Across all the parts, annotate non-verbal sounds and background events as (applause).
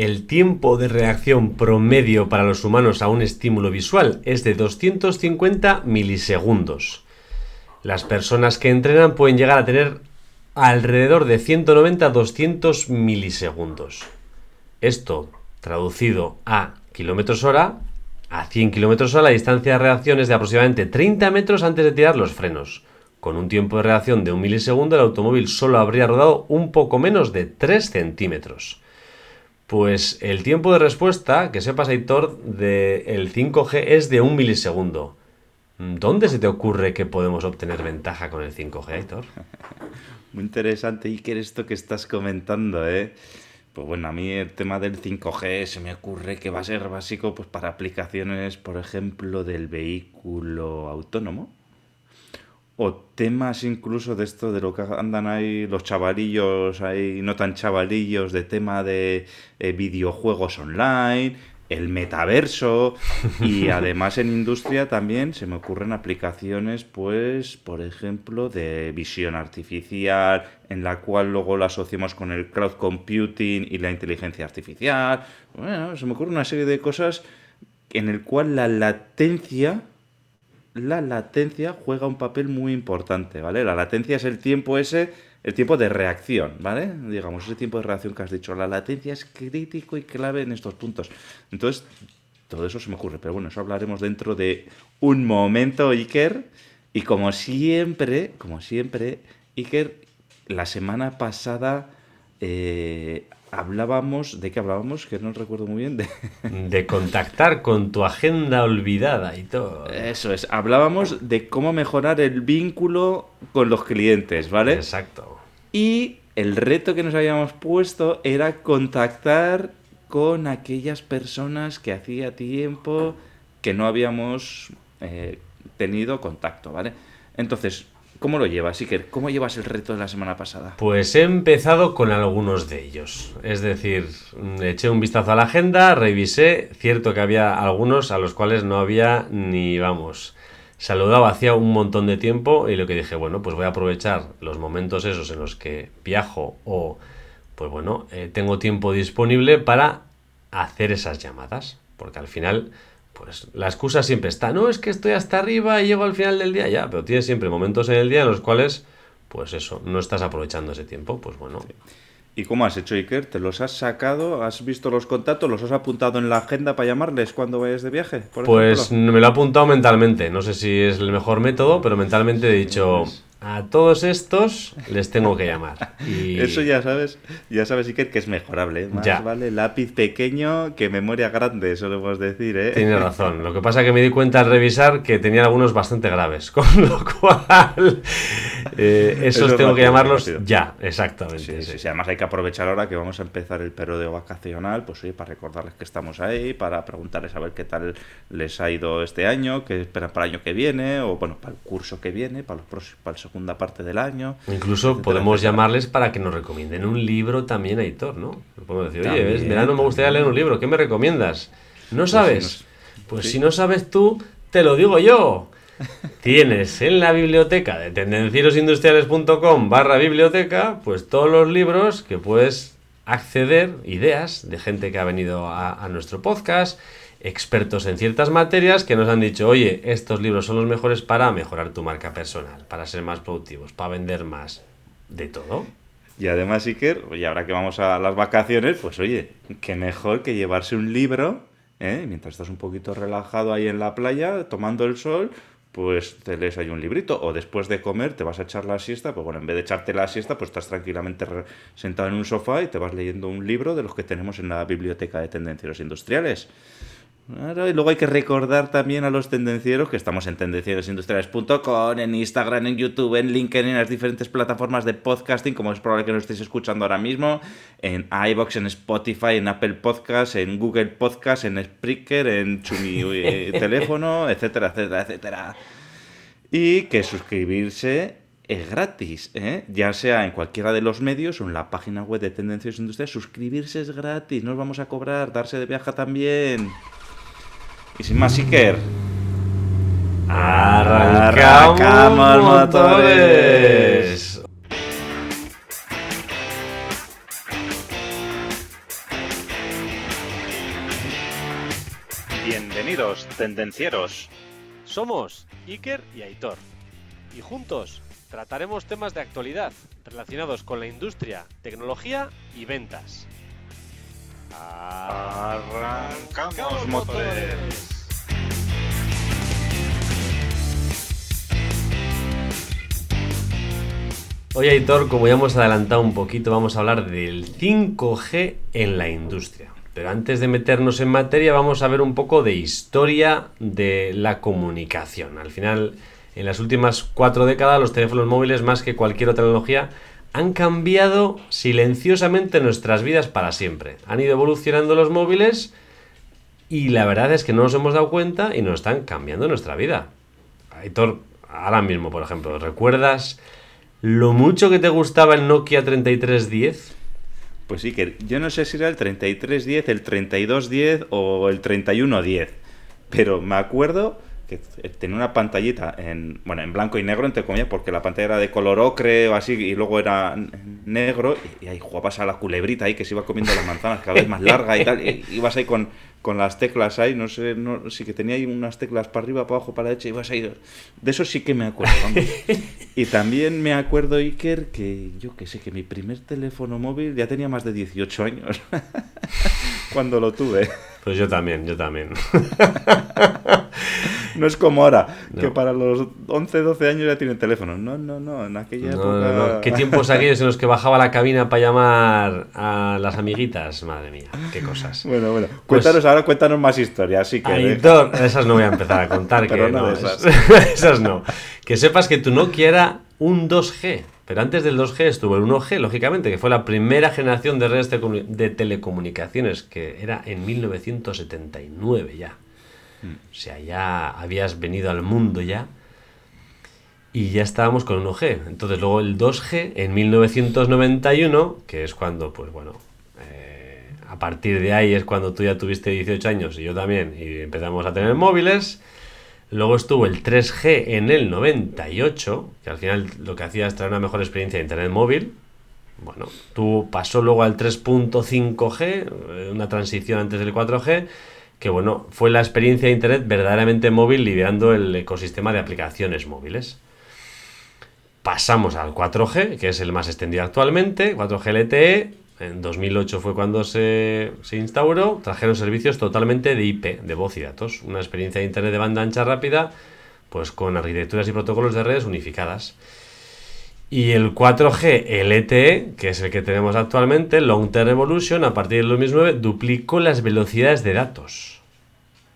El tiempo de reacción promedio para los humanos a un estímulo visual es de 250 milisegundos. Las personas que entrenan pueden llegar a tener alrededor de 190 a 200 milisegundos. Esto, traducido a kilómetros hora, a 100 kilómetros hora la distancia de reacción es de aproximadamente 30 metros antes de tirar los frenos. Con un tiempo de reacción de un milisegundo, el automóvil solo habría rodado un poco menos de 3 centímetros. Pues el tiempo de respuesta, que sepas, Aitor, del 5G es de un milisegundo. ¿Dónde se te ocurre que podemos obtener ventaja con el 5G, Aitor? (laughs) Muy interesante, Iker, esto que estás comentando, ¿eh? Pues bueno, a mí el tema del 5G se me ocurre que va a ser básico pues para aplicaciones, por ejemplo, del vehículo autónomo o temas incluso de esto de lo que andan ahí los chavalillos ahí no tan chavalillos de tema de eh, videojuegos online el metaverso (laughs) y además en industria también se me ocurren aplicaciones pues por ejemplo de visión artificial en la cual luego la asociamos con el cloud computing y la inteligencia artificial. Bueno se me ocurre una serie de cosas en el cual la latencia la latencia juega un papel muy importante, ¿vale? La latencia es el tiempo ese, el tiempo de reacción, ¿vale? Digamos, ese tiempo de reacción que has dicho. La latencia es crítico y clave en estos puntos. Entonces, todo eso se me ocurre, pero bueno, eso hablaremos dentro de un momento, Iker. Y como siempre, como siempre, Iker, la semana pasada eh, hablábamos, ¿de qué hablábamos? Que no recuerdo muy bien. De... de contactar con tu agenda olvidada y todo. Eso es, hablábamos de cómo mejorar el vínculo con los clientes, ¿vale? Exacto. Y el reto que nos habíamos puesto era contactar con aquellas personas que hacía tiempo que no habíamos eh, tenido contacto, ¿vale? Entonces, ¿Cómo lo llevas, Iker? ¿Cómo llevas el reto de la semana pasada? Pues he empezado con algunos de ellos. Es decir, eché un vistazo a la agenda, revisé. Cierto que había algunos a los cuales no había ni, vamos, saludado hacía un montón de tiempo y lo que dije, bueno, pues voy a aprovechar los momentos esos en los que viajo o, pues bueno, eh, tengo tiempo disponible para hacer esas llamadas. Porque al final pues la excusa siempre está, no, es que estoy hasta arriba y llego al final del día ya, pero tienes siempre momentos en el día en los cuales, pues eso, no estás aprovechando ese tiempo, pues bueno. ¿Y cómo has hecho, Iker? ¿Te los has sacado? ¿Has visto los contactos? ¿Los has apuntado en la agenda para llamarles cuando vayas de viaje? pues me lo he apuntado mentalmente. No sé si es el mejor método, pero mentalmente he dicho, a todos estos les tengo que llamar. Y... Eso ya sabes, ya sabes, Iker, que es mejorable. Más ya. vale lápiz pequeño que memoria grande, podemos decir, ¿eh? Tienes (laughs) razón. Lo que pasa es que me di cuenta al revisar que tenía algunos bastante graves, (laughs) con lo cual eh, esos tengo que llamarlos ya, exactamente. Sí, sí, Además hay que aprovechar ahora que vamos a empezar el periodo vacacional, pues sí, para recordarles que estamos ahí, para preguntarles a ver qué tal les ha ido este año, qué esperan para el año que viene, o bueno, para el curso que viene, para los próximos, para el segunda parte del año. Incluso podemos llamarles para que nos recomienden un libro también a Hitor, ¿no? Podemos decir, oye, ¿ves? no me gustaría leer un libro, ¿qué me recomiendas? ¿No pues sabes? Pues si, no sabes tú, te lo digo yo. Tienes en la biblioteca de tendencierosindustriales.com barra biblioteca, pues todos los libros que puedes acceder, ideas de gente que ha venido a nuestro podcast expertos en ciertas materias que nos han dicho, oye, estos libros son los mejores para mejorar tu marca personal, para ser más productivos, para vender más, de todo. Y además, Iker, y ahora que vamos a las vacaciones, pues oye, qué mejor que llevarse un libro, ¿eh? mientras estás un poquito relajado ahí en la playa, tomando el sol, pues te lees ahí un librito. O después de comer te vas a echar la siesta, pues bueno, en vez de echarte la siesta, pues estás tranquilamente sentado en un sofá y te vas leyendo un libro de los que tenemos en la biblioteca de tendencias industriales y luego hay que recordar también a los tendencieros que estamos en tendencierosindustriales.com, en Instagram, en YouTube, en LinkedIn, en las diferentes plataformas de podcasting, como es probable que nos estéis escuchando ahora mismo, en iBox, en Spotify, en Apple Podcast, en Google Podcast, en Spreaker, en Chumi eh, (laughs) Teléfono, etcétera, etcétera, etcétera. Y que suscribirse es gratis, ¿eh? ya sea en cualquiera de los medios o en la página web de Tendencias Industriales. Suscribirse es gratis, no os vamos a cobrar, darse de viaje también. Y sin más, Iker. Arrancamos, motores. Bienvenidos, tendencieros. Somos Iker y Aitor. Y juntos trataremos temas de actualidad relacionados con la industria, tecnología y ventas. Arrancamos motores. Hoy, Aitor, como ya hemos adelantado un poquito, vamos a hablar del 5G en la industria. Pero antes de meternos en materia, vamos a ver un poco de historia de la comunicación. Al final, en las últimas cuatro décadas, los teléfonos móviles, más que cualquier otra tecnología, han cambiado silenciosamente nuestras vidas para siempre. Han ido evolucionando los móviles y la verdad es que no nos hemos dado cuenta y nos están cambiando nuestra vida. Aitor, ahora mismo, por ejemplo, ¿recuerdas lo mucho que te gustaba el Nokia 3310? Pues sí, que yo no sé si era el 3310, el 3210 o el 3110, pero me acuerdo que tenía una pantallita en, bueno, en blanco y negro, entre comillas, porque la pantalla era de color ocre o así, y luego era negro, y, ahí jugabas a la culebrita ahí que se iba comiendo las manzanas cada vez más (laughs) larga y tal, y ibas ahí con, con las teclas ahí, no sé, no, sí que tenía ahí unas teclas para arriba, para abajo, para la derecha, ibas ahí, de eso sí que me acuerdo, vamos. (laughs) Y también me acuerdo, Iker, que yo que sé, que mi primer teléfono móvil ya tenía más de 18 años, (laughs) cuando lo tuve. Pues yo también, yo también. (laughs) No es como ahora, que para los 11, 12 años ya tienen teléfono. No, no, no, en aquella No, época... no, no. ¿Qué tiempos aquellos en los que bajaba la cabina para llamar a las amiguitas? Madre mía, qué cosas. Bueno, bueno, cuéntanos ahora, cuéntanos más historias, así que... Aitor, esas no voy a empezar a contar, (laughs) Pero que no esas. (laughs) esas no. Que sepas que tu Nokia era un 2G, pero antes del 2G estuvo el 1G, lógicamente, que fue la primera generación de redes de comu- de telecomunicaciones, que era en 1979 ya. O sea, ya habías venido al mundo ya. Y ya estábamos con 1G. Entonces luego el 2G en 1991, que es cuando, pues bueno, eh, a partir de ahí es cuando tú ya tuviste 18 años y yo también, y empezamos a tener móviles. Luego estuvo el 3G en el 98, que al final lo que hacía es traer una mejor experiencia de Internet móvil. Bueno, tú pasó luego al 3.5G, eh, una transición antes del 4G, que bueno, fue la experiencia de Internet verdaderamente móvil liderando el ecosistema de aplicaciones móviles. Pasamos al 4G, que es el más extendido actualmente, 4G LTE. En 2008 fue cuando se, se instauró. Trajeron servicios totalmente de IP, de voz y datos. Una experiencia de Internet de banda ancha rápida, pues con arquitecturas y protocolos de redes unificadas. Y el 4G LTE, E, que es el que tenemos actualmente, Long Term Evolution, a partir del 2009, duplicó las velocidades de datos.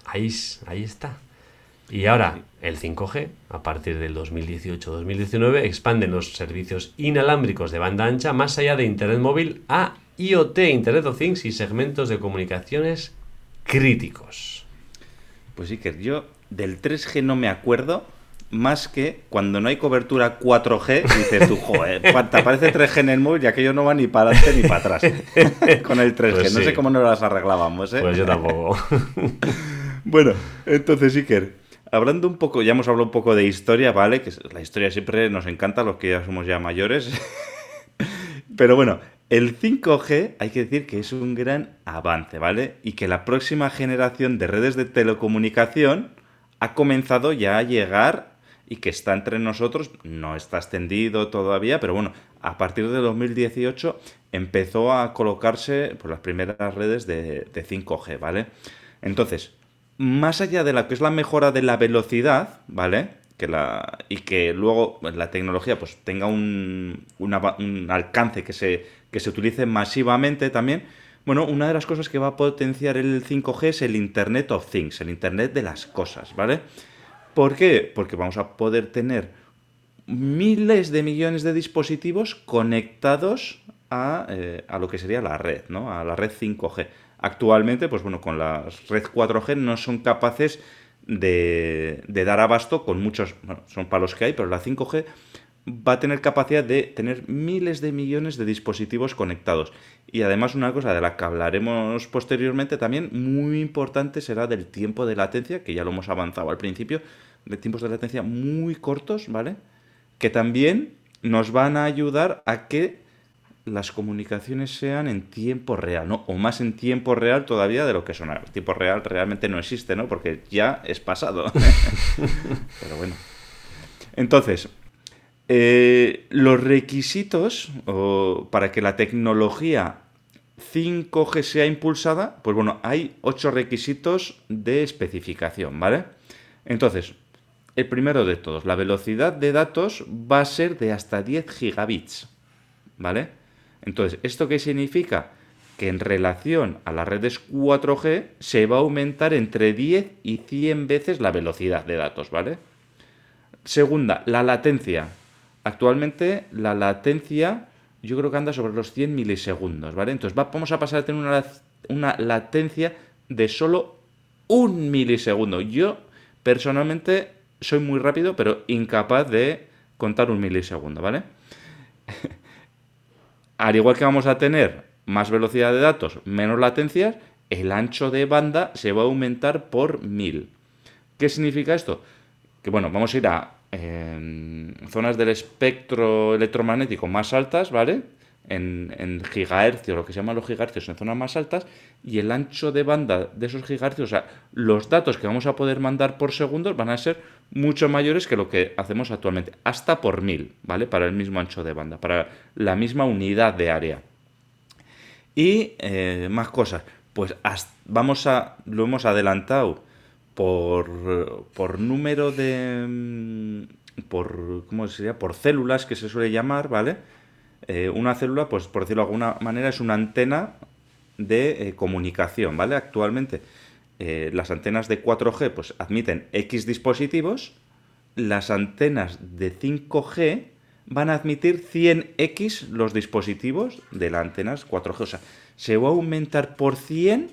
Ahí, ahí está. Y ahora el 5G, a partir del 2018-2019, expande los servicios inalámbricos de banda ancha más allá de Internet móvil a IoT, Internet of Things y segmentos de comunicaciones críticos. Pues sí, que yo del 3G no me acuerdo, más que cuando no hay cobertura 4G, dices tú, joder, (laughs) te aparece 3G en el móvil y aquello no va ni para adelante ni para atrás. (laughs) Con el 3G, Pues no sé cómo nos las arreglábamos, ¿eh? Pues yo tampoco. (laughs) Bueno, entonces, Iker, hablando un poco, ya hemos hablado un poco de historia, ¿vale? Que la historia siempre nos encanta, los que ya somos ya mayores. (laughs) Pero bueno, el 5G hay que decir que es un gran avance, ¿vale? Y que la próxima generación de redes de telecomunicación ha comenzado ya a llegar y que está entre nosotros, no está extendido todavía, pero bueno, a partir de 2018 empezó a colocarse por las primeras redes de, de 5G, ¿vale? Entonces, más allá de la que es la mejora de la velocidad, ¿vale? Que la, y que luego pues, la tecnología pues tenga un, un alcance que se, que se utilice masivamente también. Bueno, una de las cosas que va a potenciar el 5G es el Internet of Things, el Internet de las cosas, ¿vale? ¿Por qué? Porque vamos a poder tener miles de millones de dispositivos conectados a, eh, a lo que sería la red, ¿no? A la red 5G. Actualmente, pues bueno, con la red 4G no son capaces de, dar abasto con muchos, bueno, son palos que hay, pero la 5G va a tener capacidad de tener miles de millones de dispositivos conectados. Y además una cosa de la que hablaremos posteriormente también, muy importante será del tiempo de latencia, que ya lo hemos avanzado al principio, de tiempos de latencia muy cortos, ¿vale? Que también nos van a ayudar a que las comunicaciones sean en tiempo real, ¿no? O más en tiempo real todavía de lo que son. El tiempo real realmente no existe, ¿no? Porque ya es pasado. (laughs) Pero bueno. Entonces, eh, los requisitos para que la tecnología 5G sea impulsada, pues bueno, hay ocho requisitos de especificación, ¿vale? Entonces, el primero de todos, la velocidad de datos va a ser de hasta 10 gigabits, ¿vale? Entonces, ¿esto qué significa? Que en relación a las redes 4G se va a aumentar entre 10 y 100 veces la velocidad de datos, ¿vale? Segunda, la latencia. Actualmente la latencia yo creo que anda sobre los 100 milisegundos, ¿vale? Entonces vamos a pasar a tener una, una latencia de solo un milisegundo. Yo personalmente soy muy rápido, pero incapaz de contar un milisegundo, ¿vale? Al igual que vamos a tener más velocidad de datos, menos latencias, el ancho de banda se va a aumentar por mil. ¿Qué significa esto? Que bueno, vamos a ir a zonas del espectro electromagnético más altas, ¿vale? En, en, gigahercios, lo que se llaman los gigahercios en zonas más altas, y el ancho de banda de esos gigahercios, o sea, los datos que vamos a poder mandar por segundo van a ser mucho mayores que lo que hacemos actualmente, hasta por mil, ¿vale? Para el mismo ancho de banda, para la misma unidad de área. Y eh, más cosas, pues vamos a, lo hemos adelantado por, por número de... Mm, por, ¿cómo sería? Por células que se suele llamar, ¿vale? Eh, una célula, pues por decirlo de alguna manera, es una antena de eh, comunicación, ¿vale? Actualmente eh, las antenas de 4G pues admiten X dispositivos, las antenas de 5G van a admitir 100X los dispositivos de las antenas 4G. O sea, se va a aumentar por 100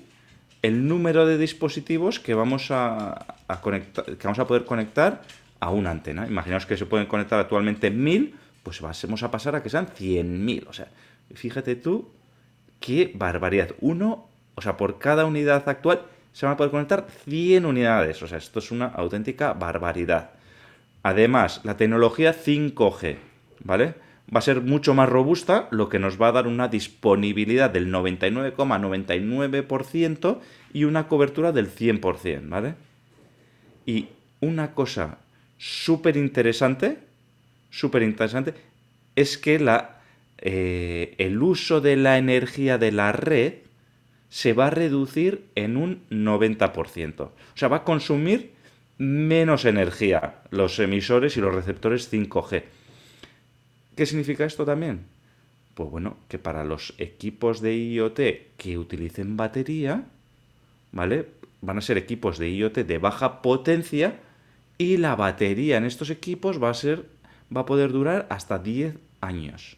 el número de dispositivos que vamos a, conectar, que vamos a poder conectar a una antena. Imaginaos que se pueden conectar actualmente 1000, pues vamos a pasar a que sean 100.000. O sea, fíjate tú qué barbaridad. Uno, o sea, por cada unidad actual se van a poder conectar 100 unidades. O sea, esto es una auténtica barbaridad. Además, la tecnología 5G, ¿vale? va a ser mucho más robusta, lo que nos va a dar una disponibilidad del 99,99% y una cobertura del 100%, ¿vale? Y una cosa súper interesante, súper interesante, es que la, eh, el uso de la energía de la red se va a reducir en un 90%. O sea, va a consumir menos energía los emisores y los receptores 5G. ¿Qué significa esto también? Pues bueno, que para los equipos de IoT que utilicen batería, ¿vale? Van a ser equipos de IoT de baja potencia y la batería en estos equipos va a ser va a poder durar hasta 10 años.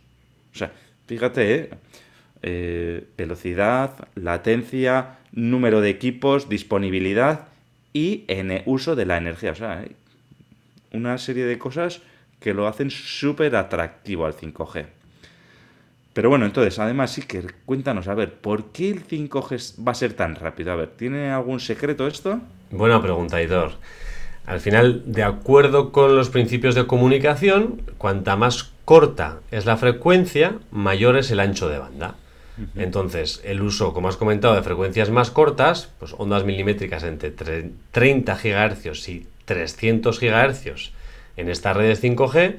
O sea, fíjate, ¿eh? Eh, velocidad, latencia, número de equipos, disponibilidad y en uso de la energía. O sea, una serie de cosas que lo hacen súper atractivo al 5G. Pero bueno, entonces, además sí que cuéntanos, a ver, ¿por qué el 5G va a ser tan rápido? A ver, ¿tiene algún secreto esto? Buena pregunta, Idor. Al final, de acuerdo con los principios de comunicación, cuanta más corta es la frecuencia, mayor es el ancho de banda. Entonces, el uso, como has comentado, de frecuencias más cortas, pues ondas milimétricas entre 30 GHz y 300 GHz en estas redes 5G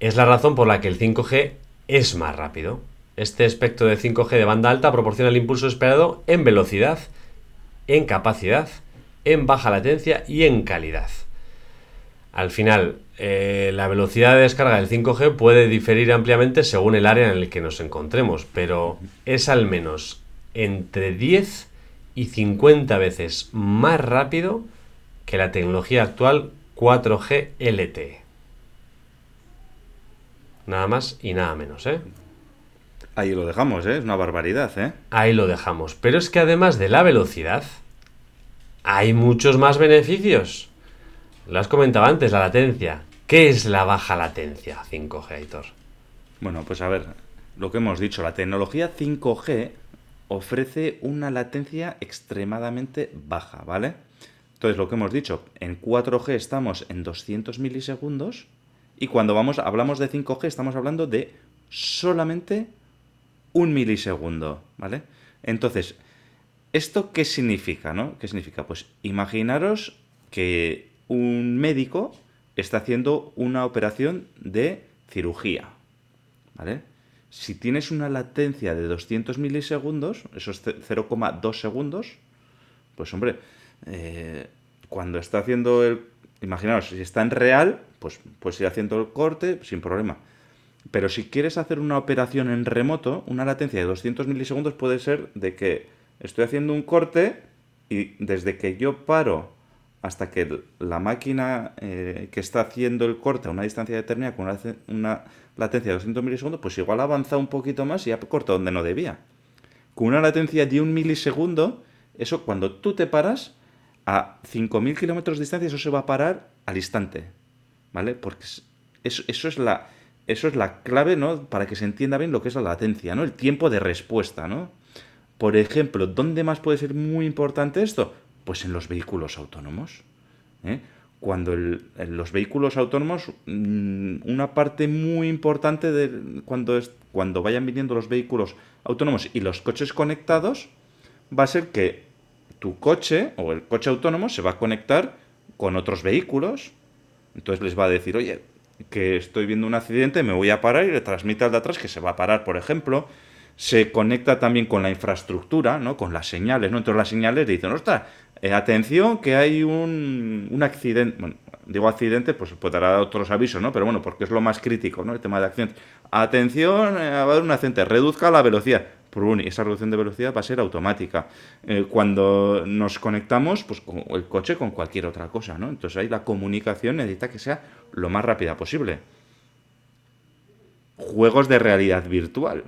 es la razón por la que el 5G es más rápido. Este espectro de 5G de banda alta proporciona el impulso esperado en velocidad, en capacidad, en baja latencia y en calidad. Al final, eh, la velocidad de descarga del 5G puede diferir ampliamente según el área en el que nos encontremos, pero es al menos entre 10 y 50 veces más rápido que la tecnología actual 4G LTE. Nada más y nada menos, ¿eh? Ahí lo dejamos, ¿eh? Es una barbaridad, ¿eh? Ahí lo dejamos. Pero es que además de la velocidad, hay muchos más beneficios. Lo has comentado antes, la latencia. ¿Qué es la baja latencia 5G, Hitor? Bueno, pues a ver, lo que hemos dicho, la tecnología 5G ofrece una latencia extremadamente baja, ¿vale? Entonces, lo que hemos dicho, en 4G estamos en 200 milisegundos y cuando vamos, hablamos de 5G estamos hablando de solamente un milisegundo, ¿vale? Entonces, ¿esto qué significa, no? ¿Qué significa? Pues imaginaros que un médico está haciendo una operación de cirugía, ¿vale? Si tienes una latencia de 200 milisegundos, esos 0,2 segundos, pues hombre, eh, cuando está haciendo el... Imaginaos, si está en real, pues ir haciendo el corte sin problema. Pero si quieres hacer una operación en remoto, una latencia de 200 milisegundos puede ser de que estoy haciendo un corte y desde que yo paro hasta que la máquina eh, que está haciendo el corte a una distancia determinada con una, latencia de 200 milisegundos, pues igual avanza un poquito más y ha cortado donde no debía. Con una latencia de un milisegundo, eso cuando tú te paras, a 5.000 kilómetros de distancia, eso se va a parar al instante. ¿Vale? Porque eso, eso, es la, eso es la clave, ¿no? Para que se entienda bien lo que es la latencia, ¿no? El tiempo de respuesta, ¿no? Por ejemplo, ¿dónde más puede ser muy importante esto? Pues en los vehículos autónomos. ¿eh? Cuando en los vehículos autónomos, mm, una parte muy importante de cuando, es, cuando vayan viniendo los vehículos autónomos y los coches conectados, va a ser que tu coche o el coche autónomo se va a conectar con otros vehículos. Entonces les va a decir, oye, que estoy viendo un accidente, me voy a parar y le transmite al de atrás que se va a parar, por ejemplo. Se conecta también con la infraestructura, ¿no? Con las señales, ¿no? Entonces las señales le dicen, ostras, eh, atención que hay un, un accidente. Bueno, digo accidente, pues puede dar otros avisos, ¿no? Pero bueno, porque es lo más crítico, ¿no? El tema de accidentes. Atención, eh, va a haber un accidente, reduzca la velocidad y esa reducción de velocidad va a ser automática. Eh, cuando nos conectamos, pues con el coche con cualquier otra cosa, ¿no? Entonces ahí la comunicación necesita que sea lo más rápida posible. Juegos de realidad virtual.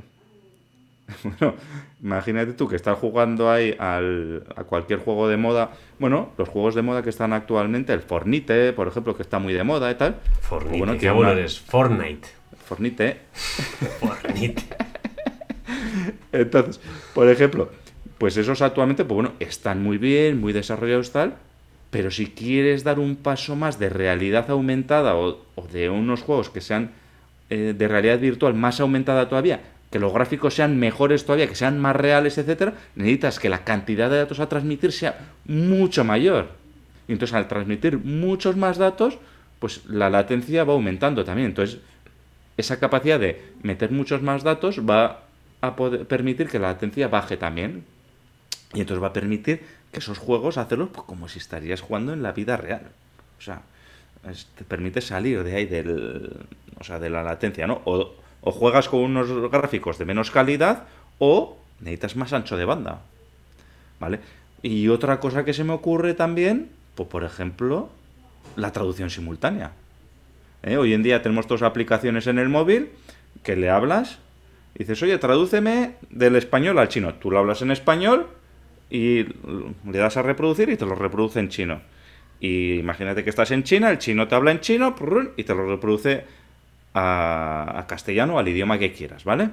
(laughs) Bueno, imagínate tú que estás jugando ahí al, a cualquier juego de moda. Bueno, los juegos de moda que están actualmente, el Fornite, por ejemplo, que está muy de moda y tal. Fornite, bueno, qué bueno eres. Fortnite. Fornite. (laughs) Fornite. (laughs) Entonces, por ejemplo, pues esos actualmente, pues bueno, están muy bien, muy desarrollados tal, pero si quieres dar un paso más de realidad aumentada o, de unos juegos que sean eh, de realidad virtual más aumentada todavía, que los gráficos sean mejores todavía, que sean más reales, etcétera, necesitas que la cantidad de datos a transmitir sea mucho mayor. Y entonces al transmitir muchos más datos, pues la latencia va aumentando también. Entonces, esa capacidad de meter muchos más datos va a poder permitir que la latencia baje también. Y entonces va a permitir que esos juegos hacerlos pues, como si estarías jugando en la vida real. O sea, te permite salir de ahí del, o sea, de la latencia, ¿no? O, o juegas con unos gráficos de menos calidad o necesitas más ancho de banda. ¿Vale? Y otra cosa que se me ocurre también, pues por ejemplo, la traducción simultánea. ¿Eh? Hoy en día tenemos dos aplicaciones en el móvil que le hablas dices, oye, tradúceme del español al chino. Tú lo hablas en español y le das a reproducir y te lo reproduce en chino. Y imagínate que estás en China, el chino te habla en chino y te lo reproduce a, castellano, al idioma que quieras, ¿vale?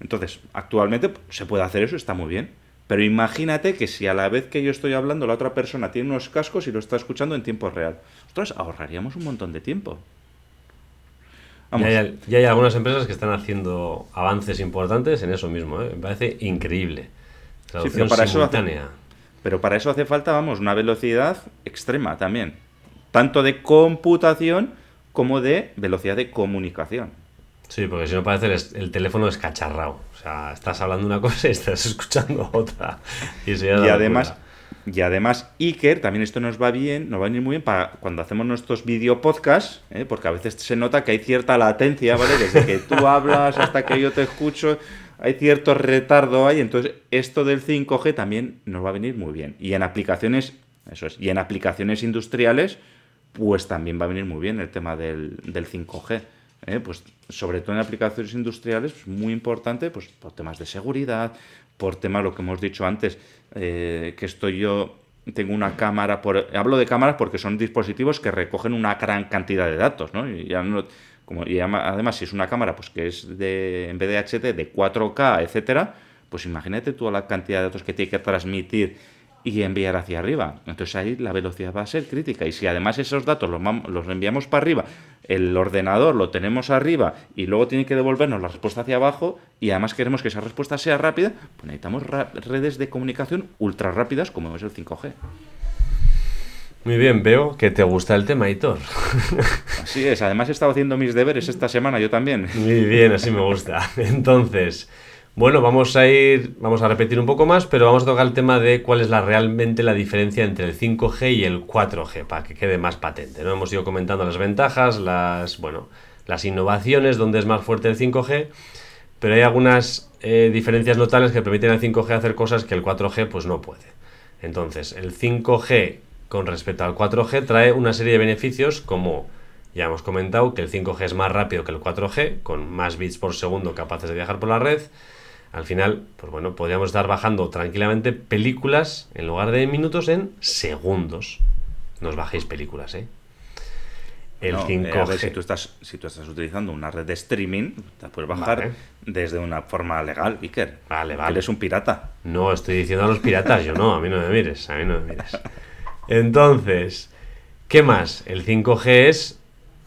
Entonces, actualmente se puede hacer eso, está muy bien. Pero imagínate que si a la vez que yo estoy hablando, la otra persona tiene unos cascos y lo está escuchando en tiempo real. Nosotros ahorraríamos un montón de tiempo. Ya, hay, algunas empresas que están haciendo avances importantes en eso mismo. ¿eh? Me parece increíble. Traducción para simultánea. Eso pero para eso hace falta, vamos, una velocidad extrema también. Tanto de computación como de velocidad de comunicación. Sí, porque si no parece el, teléfono escacharrado. O sea, estás hablando una cosa y estás (laughs) escuchando otra. Y, y además, y además, Iker, también esto nos va bien, nos va a venir muy bien para cuando hacemos nuestros video podcasts, ¿eh? porque a veces se nota que hay cierta latencia, ¿vale? Desde que tú (laughs) hablas hasta que yo te escucho, hay cierto retardo ahí. Entonces, esto del 5G también nos va a venir muy bien. Y en aplicaciones, eso es, y en aplicaciones industriales, pues también va a venir muy bien el tema del, 5G. ¿eh? Pues sobre todo en aplicaciones industriales, pues muy importante, pues por temas de seguridad, por temas, lo que hemos dicho antes, eh, que estoy yo, tengo una cámara, por, hablo de cámaras porque son dispositivos que recogen una gran cantidad de datos, ¿no? Y, ya no, y además, si es una cámara pues que es de, en vez de HD, de 4K, etcétera, pues imagínate toda la cantidad de datos que tiene que transmitir y enviar hacia arriba. Entonces ahí la velocidad va a ser crítica. Y si además esos datos los, los enviamos para arriba, el ordenador lo tenemos arriba y luego tiene que devolvernos la respuesta hacia abajo y además queremos que esa respuesta sea rápida, pues necesitamos redes de comunicación ultra rápidas como es el 5G. Muy bien, veo que te gusta el tema, Hitor. (laughs) Así es, además he estado haciendo mis deberes esta semana, yo también. Muy bien, así me gusta. Entonces, bueno, vamos a ir, vamos a repetir un poco más, pero vamos a tocar el tema de cuál es la, realmente la diferencia entre el 5G y el 4G, para que quede más patente. ¿no? Hemos ido comentando las ventajas, las, bueno, las innovaciones, donde es más fuerte el 5G, pero hay algunas eh, diferencias notables que permiten al 5G hacer cosas que el 4G pues no puede. Entonces, el 5G con respecto al 4G trae una serie de beneficios como ya hemos comentado que el 5G es más rápido que el 4G, con más bits por segundo capaces de viajar por la red. Al final, pues bueno, podríamos estar bajando tranquilamente películas en lugar de minutos en segundos. No os bajéis películas, ¿eh? El 5G. Eh, si, tú estás, si tú estás utilizando una red de streaming, te puedes bajar desde una forma legal, Iker. Vale, vale. Eres un pirata. No, estoy diciendo a los piratas, yo no, a mí no me mires, a mí no me mires. (laughs) Entonces, ¿qué más? El 5G es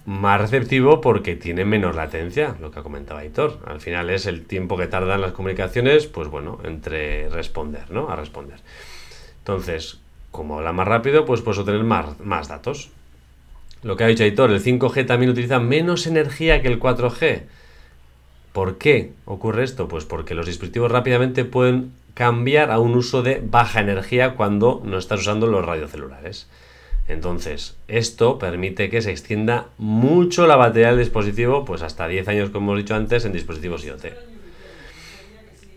más receptivo porque tiene menos latencia, lo que comentaba Hitor. Al final es el tiempo que tardan las comunicaciones, pues bueno, entre responder, ¿no? A responder. Entonces, como habla más rápido, pues puedes obtener más, más datos. Lo que ha dicho Hitor, el 5G también utiliza menos energía que el 4G. ¿Por qué ocurre esto? Pues porque los dispositivos rápidamente pueden cambiar a un uso de baja energía cuando no estás usando los radiocelulares. Entonces, esto permite que se extienda mucho la batería del dispositivo, pues hasta 10 años, como hemos dicho antes, en dispositivos IoT.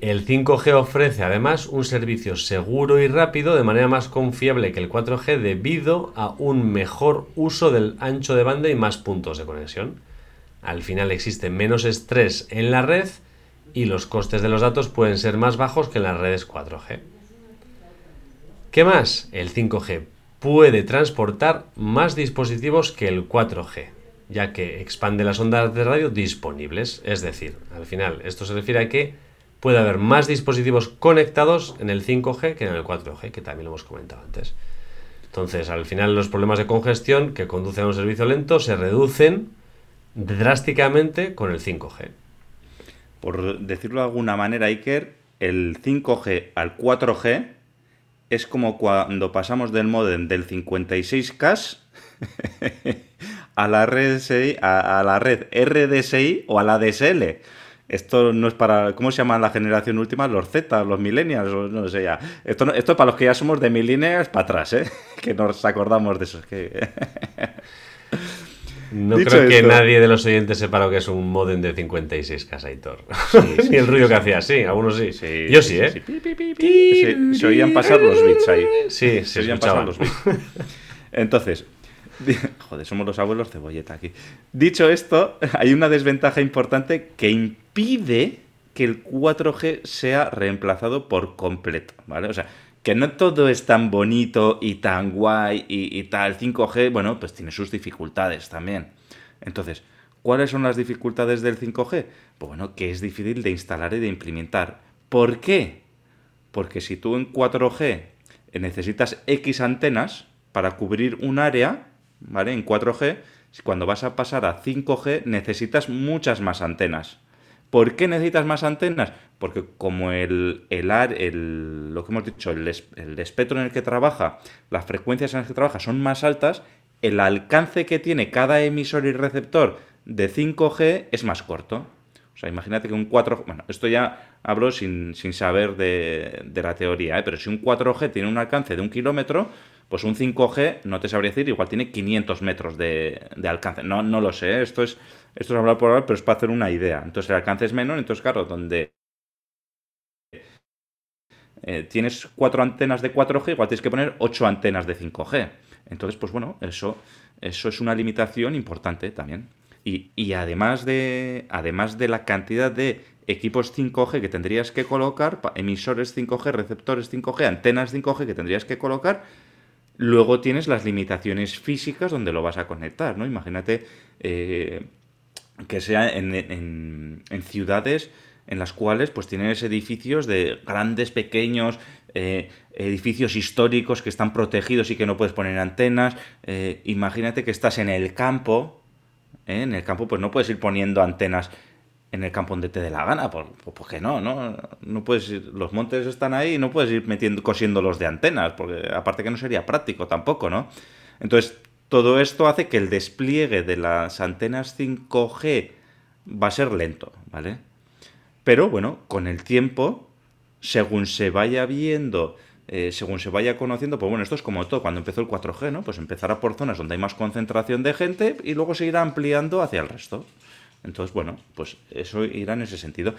El 5G ofrece además un servicio seguro y rápido de manera más confiable que el 4G debido a un mejor uso del ancho de banda y más puntos de conexión. Al final existe menos estrés en la red y los costes de los datos pueden ser más bajos que en las redes 4G. ¿Qué más? El 5G puede transportar más dispositivos que el 4G, ya que expande las ondas de radio disponibles. Es decir, al final, esto se refiere a que puede haber más dispositivos conectados en el 5G que en el 4G, que también lo hemos comentado antes. Entonces, al final, los problemas de congestión que conducen a un servicio lento se reducen drásticamente con el 5G por decirlo de alguna manera, Iker, el 5G al 4G es como cuando pasamos del modem del 56K (laughs) a la red a, la red RDSI o a la DSL. Esto no es para. ¿Cómo se llama la generación última? Los Z, los millennials, no sé ya. Esto, esto es para los que ya somos de millennials para atrás, ¿eh? (laughs) Que nos acordamos de eso. (laughs) No creo que nadie de los oyentes sepa lo que es un modem de 56 Casaitor. (laughs) Sí, Ni el ruido que hacía, sí, algunos sí. Yo sí, ¿eh? Se, oían pasar los bits ahí. Sí, se, oían pasar los bits. (laughs) Entonces, joder, somos los abuelos cebolleta aquí. Dicho esto, (laughs) hay una desventaja importante que impide que el 4G sea reemplazado por completo, ¿vale? O sea, que no todo es tan bonito y tan guay y, tal. 5G, bueno, pues tiene sus dificultades también. Entonces, ¿cuáles son las dificultades del 5G? Pues bueno, que es difícil de instalar y de implementar. ¿Por qué? Porque si tú en 4G necesitas X antenas para cubrir un área, ¿vale? En 4G, cuando vas a pasar a 5G necesitas muchas más antenas. ¿Por qué necesitas más antenas? Porque como el, el, el lo que hemos dicho, el, espectro en el que trabaja, las frecuencias en las que trabaja son más altas, el alcance que tiene cada emisor y receptor de 5G es más corto. O sea, imagínate que un 4G, bueno, esto ya hablo sin, saber de, de, la teoría, ¿eh? pero si un 4G tiene un alcance de un kilómetro, pues un 5G, no te sabría decir, igual tiene 500 metros de, de alcance. No, no lo sé, ¿eh? esto es esto es hablar por hablar, pero es para hacer una idea. Entonces el alcance es menor, entonces claro, donde eh, tienes cuatro antenas de 4G, igual tienes que poner ocho antenas de 5G. Entonces, pues bueno, eso, eso es una limitación importante también. Y, además, de, además de la cantidad de equipos 5G que tendrías que colocar, emisores 5G, receptores 5G, antenas 5G que tendrías que colocar, luego tienes las limitaciones físicas donde lo vas a conectar, ¿no? Imagínate eh, que sea en, ciudades en las cuales pues tienes edificios de grandes, pequeños, eh, edificios históricos que están protegidos y que no puedes poner antenas. Eh, imagínate que estás en el campo, ¿eh? en el campo pues no puedes ir poniendo antenas en el campo donde te dé la gana, ¿por, por qué no? no? No puedes ir, los montes están ahí y no puedes ir metiendo, cosiéndolos de antenas, porque aparte que no sería práctico tampoco, ¿no? Entonces, todo esto hace que el despliegue de las antenas 5G va a ser lento, ¿vale? Pero bueno, con el tiempo, según se vaya viendo, eh, según se vaya conociendo, pues bueno, esto es como todo, cuando empezó el 4G, ¿no? Pues empezará por zonas donde hay más concentración de gente y luego se irá ampliando hacia el resto. Entonces, bueno, pues eso irá en ese sentido.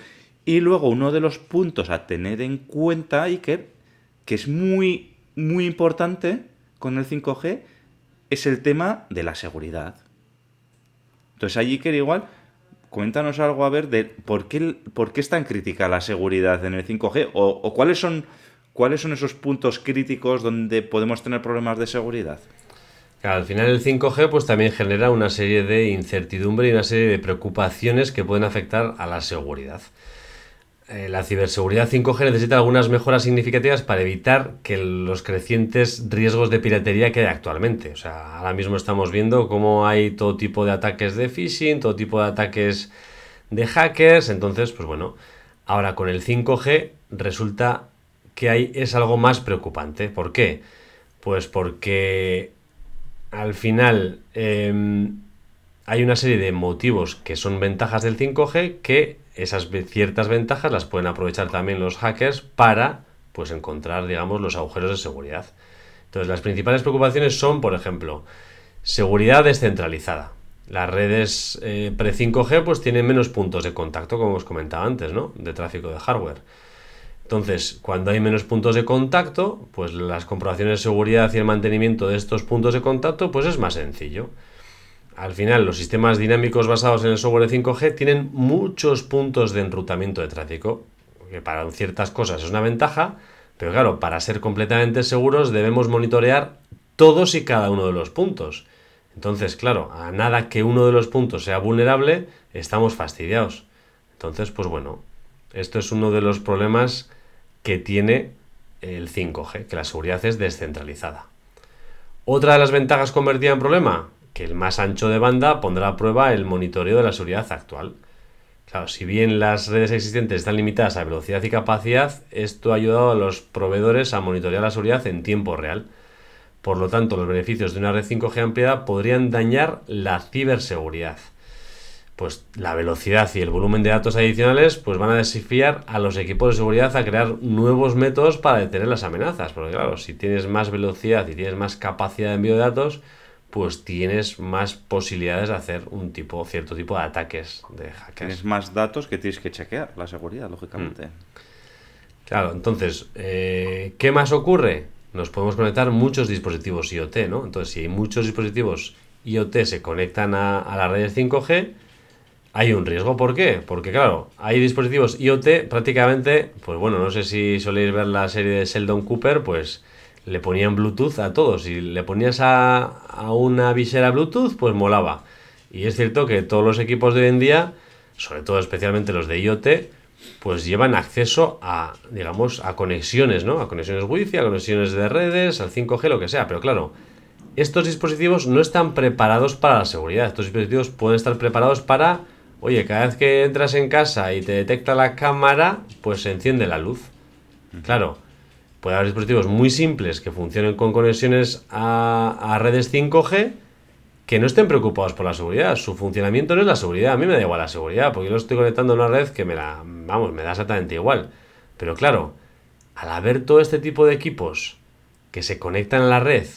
Y luego uno de los puntos a tener en cuenta, Iker, que es muy, muy importante con el 5G, es el tema de la seguridad. Entonces, allí Iker igual, cuéntanos algo a ver de por qué, por qué es tan crítica la seguridad en el 5G o, o cuáles son cuáles son esos puntos críticos donde podemos tener problemas de seguridad. Al final el 5G pues también genera una serie de incertidumbre y una serie de preocupaciones que pueden afectar a la seguridad. Eh, la ciberseguridad 5G necesita algunas mejoras significativas para evitar que los crecientes riesgos de piratería que hay actualmente. O sea, ahora mismo estamos viendo cómo hay todo tipo de ataques de phishing, todo tipo de ataques de hackers. Entonces, pues bueno, ahora con el 5G resulta que hay, es algo más preocupante. ¿Por qué? Pues porque al final em, hay una serie de motivos que son ventajas del 5G que esas ciertas ventajas las pueden aprovechar también los hackers para pues encontrar digamos los agujeros de seguridad. Entonces las principales preocupaciones son, por ejemplo, seguridad descentralizada. Las redes eh, pre-5G pues tienen menos puntos de contacto, como os comentaba antes, ¿no? De tráfico de hardware. Entonces, cuando hay menos puntos de contacto, pues las comprobaciones de seguridad y el mantenimiento de estos puntos de contacto, pues es más sencillo. Al final, los sistemas dinámicos basados en el software de 5G tienen muchos puntos de enrutamiento de tráfico, que para ciertas cosas es una ventaja, pero claro, para ser completamente seguros debemos monitorear todos y cada uno de los puntos. Entonces, claro, a nada que uno de los puntos sea vulnerable, estamos fastidiados. Entonces, pues bueno, esto es uno de los problemas que tiene el 5G, que la seguridad es descentralizada. Otra de las ventajas convertida en problema, que el más ancho de banda pondrá a prueba el monitoreo de la seguridad actual. Claro, si bien las redes existentes están limitadas a velocidad y capacidad, esto ha ayudado a los proveedores a monitorear la seguridad en tiempo real. Por lo tanto, los beneficios de una red 5G ampliada podrían dañar la ciberseguridad pues la velocidad y el volumen de datos adicionales pues van a desafiar a los equipos de seguridad a crear nuevos métodos para detener las amenazas. Porque claro, si tienes más velocidad y tienes más capacidad de envío de datos, pues tienes más posibilidades de hacer un tipo, cierto tipo de ataques de hackers. Tienes más datos que tienes que chequear, la seguridad, lógicamente. Mm. Claro, entonces, eh, ¿qué más ocurre? Nos podemos conectar muchos dispositivos IoT, ¿no? Entonces, si hay muchos dispositivos IoT se conectan a, a las redes 5G, hay un riesgo. ¿Por qué? Porque claro, hay dispositivos IoT prácticamente, pues bueno, no sé si soléis ver la serie de Sheldon Cooper, pues le ponían Bluetooth a todos. Si le ponías a, a una visera Bluetooth, pues molaba. Y es cierto que todos los equipos de hoy en día, sobre todo especialmente los de IoT, pues llevan acceso a, digamos, a conexiones, ¿no? A conexiones Wi-Fi, a conexiones de redes, al 5G, lo que sea. Pero claro, estos dispositivos no están preparados para la seguridad. Estos dispositivos pueden estar preparados para Oye, cada vez que entras en casa y te detecta la cámara, pues se enciende la luz. Claro, puede haber dispositivos muy simples que funcionen con conexiones a, redes 5G que no estén preocupados por la seguridad. Su funcionamiento no es la seguridad. A mí me da igual la seguridad, porque yo lo estoy conectando a una red que me la, vamos, me da exactamente igual. Pero claro, al haber todo este tipo de equipos que se conectan a la red,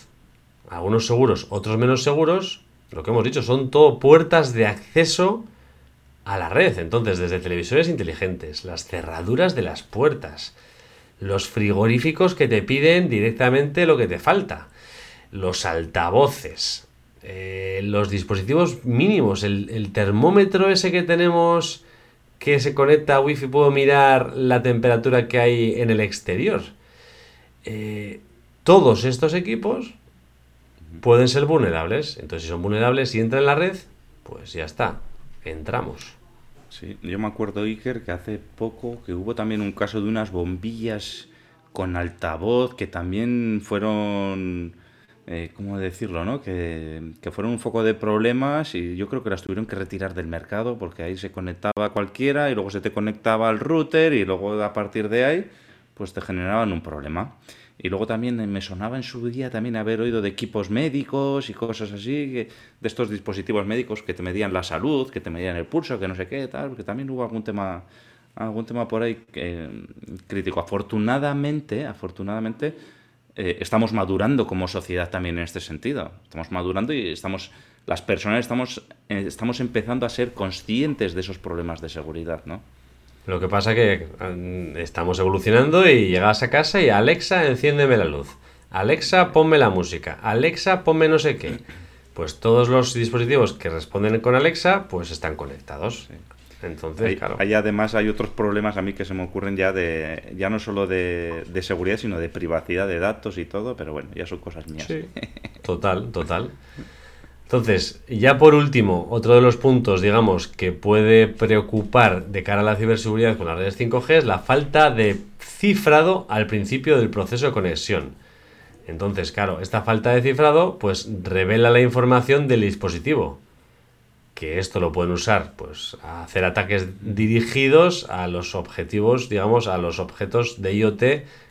algunos seguros, otros menos seguros, lo que hemos dicho son todo puertas de acceso a la red. Entonces, desde televisores inteligentes, las cerraduras de las puertas, los frigoríficos que te piden directamente lo que te falta, los altavoces, eh, los dispositivos mínimos, el, termómetro ese que tenemos que se conecta a wifi, puedo mirar la temperatura que hay en el exterior. Eh, todos estos equipos pueden ser vulnerables. Entonces, si son vulnerables y entran en la red, pues ya está entramos. Sí, yo me acuerdo, Iker, que hace poco que hubo también un caso de unas bombillas con altavoz que también fueron, eh, ¿cómo decirlo, no? Que, que fueron un foco de problemas y yo creo que las tuvieron que retirar del mercado porque ahí se conectaba cualquiera y luego se te conectaba al router y luego a partir de ahí pues te generaban un problema. Y luego también me sonaba en su día también haber oído de equipos médicos y cosas así, de estos dispositivos médicos que te medían la salud, que te medían el pulso, que no sé qué, tal, porque también hubo algún tema, algún tema por ahí crítico. Afortunadamente, afortunadamente, eh, estamos madurando como sociedad también en este sentido. Estamos madurando y estamos, las personas estamos, eh, estamos empezando a ser conscientes de esos problemas de seguridad, ¿no? Lo que pasa que mm, estamos evolucionando y llegas a casa y Alexa, enciéndeme la luz. Alexa, ponme la música. Alexa, ponme no sé qué. Pues todos los dispositivos que responden con Alexa, pues están conectados. Entonces, Ahí, claro. ahí además hay otros problemas a mí que se me ocurren ya de ya no solo de, de seguridad, sino de privacidad de datos y todo, pero bueno, ya son cosas mías. Sí, (laughs) total, total. Entonces, ya por último, otro de los puntos, digamos, que puede preocupar de cara a la ciberseguridad con las redes 5G es la falta de cifrado al principio del proceso de conexión. Entonces, claro, esta falta de cifrado, pues revela la información del dispositivo. Que esto lo pueden usar, pues, a hacer ataques dirigidos a los objetivos, digamos, a los objetos de IoT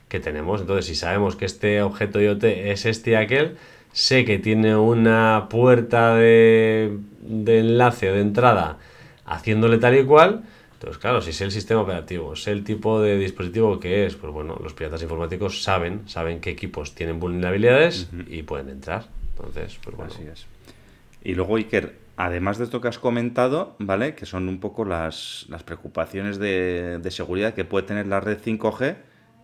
que tenemos. Entonces, si sabemos que este objeto IoT es este y aquel, sé que tiene una puerta de, de enlace o de entrada haciéndole tal y cual. Entonces, claro, si sé el sistema operativo, sé el tipo de dispositivo que es, pues bueno, los piratas informáticos saben, saben qué equipos tienen vulnerabilidades y pueden entrar. Entonces, pues bueno. Así es. Y luego, Iker, además de esto que has comentado, ¿vale? Que son un poco las, las preocupaciones de, de seguridad que puede tener la red 5G,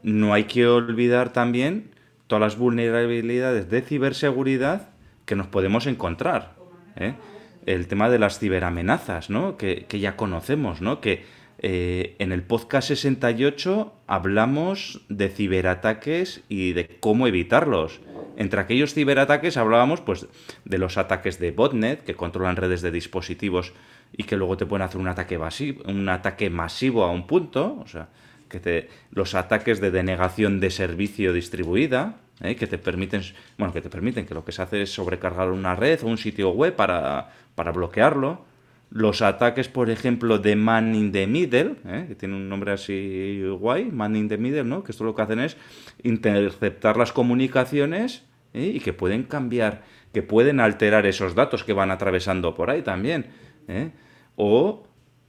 no hay que olvidar también todas las vulnerabilidades de ciberseguridad que nos podemos encontrar. ¿eh? El tema de las ciberamenazas, ¿no? Que, que ya conocemos, ¿no? Que eh, en el podcast 68 hablamos de ciberataques y de cómo evitarlos. Entre aquellos ciberataques hablábamos pues de los ataques de botnet que controlan redes de dispositivos y que luego te pueden hacer un ataque masivo, un ataque masivo a un punto, que te, los ataques de denegación de servicio distribuida, ¿eh? que te permiten, bueno, que te permiten que lo que se hace es sobrecargar una red o un sitio web para, para bloquearlo. Los ataques, por ejemplo, de man in the middle, ¿eh? que tiene un nombre así guay, man in the middle, ¿no? Que esto lo que hacen es interceptar las comunicaciones ¿eh? y que pueden cambiar, que pueden alterar esos datos que van atravesando por ahí también. O